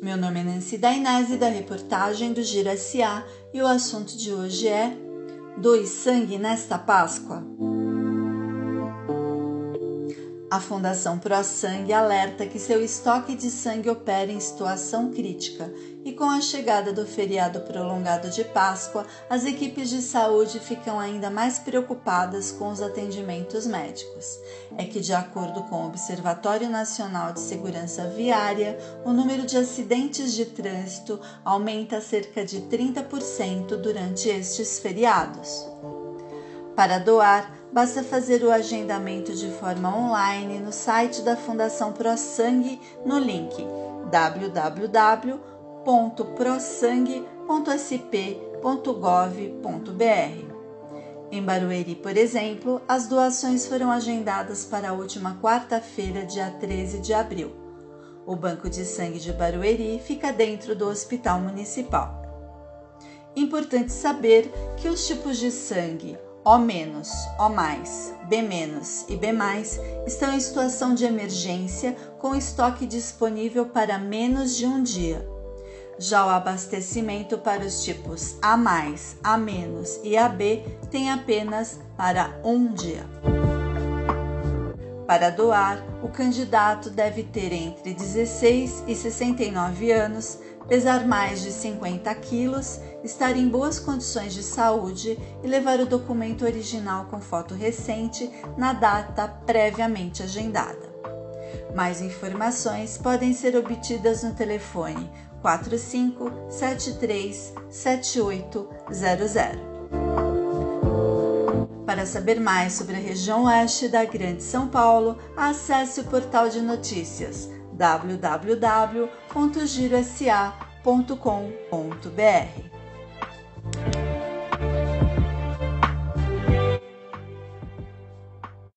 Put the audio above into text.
Meu nome é Nancy Dainese, da reportagem do Giro SA, e o assunto de hoje é Doe sangue nesta Páscoa? A Fundação Pro Sangue alerta que seu estoque de sangue opera em situação crítica e com a chegada do feriado prolongado de Páscoa, as equipes de saúde ficam ainda mais preocupadas com os atendimentos médicos. É que, de acordo com o Observatório Nacional de Segurança Viária, o número de acidentes de trânsito aumenta cerca de 30% durante estes feriados. Para doar, basta fazer o agendamento de forma online no site da Fundação Pro Sangue no link www.prosangue.sp.gov.br. Em Barueri, por exemplo, as doações foram agendadas para a última quarta-feira, dia 13 de abril. O Banco de Sangue de Barueri fica dentro do Hospital Municipal. Importante saber que os tipos de sangue O-, O+, B- e B+, estão em situação de emergência com estoque disponível para menos de um dia. Já o abastecimento para os tipos A+, A- e AB tem apenas para um dia. Para doar, o candidato deve ter entre 16 e 69 anos, pesar mais de 50 quilos, estar em boas condições de saúde e levar o documento original com foto recente na data previamente agendada. Mais informações podem ser obtidas no telefone 45 73 7800. Para saber mais sobre a região oeste da Grande São Paulo, acesse o portal de notícias www.girosa.com.br.